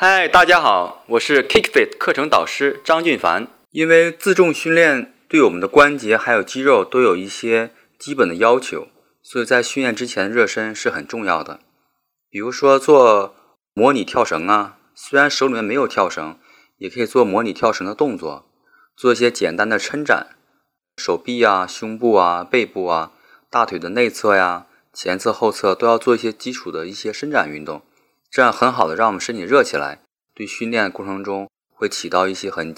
嗨，大家好，我是 KickFit 课程导师张俊凡。因为自重训练对我们的关节还有肌肉都有一些基本的要求，所以在训练之前热身是很重要的。比如说做模拟跳绳啊，虽然手里面没有跳绳，也可以做模拟跳绳的动作，做一些简单的伸展，手臂啊、胸部啊、背部啊、大腿的内侧呀、前侧、后侧都要做一些基础的一些伸展运动。这样很好的让我们身体热起来，对训练过程中会起到一些很